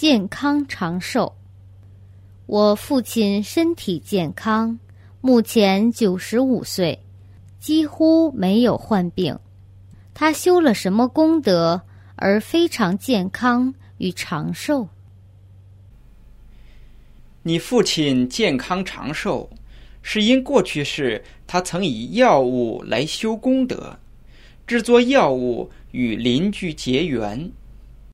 健康长寿。我父亲身体健康目前九十五岁几乎没有患病。他修了什么功德而非常健康与长寿？你父亲健康长寿是因过去世他曾以药物来修功德制作药物与邻居结缘。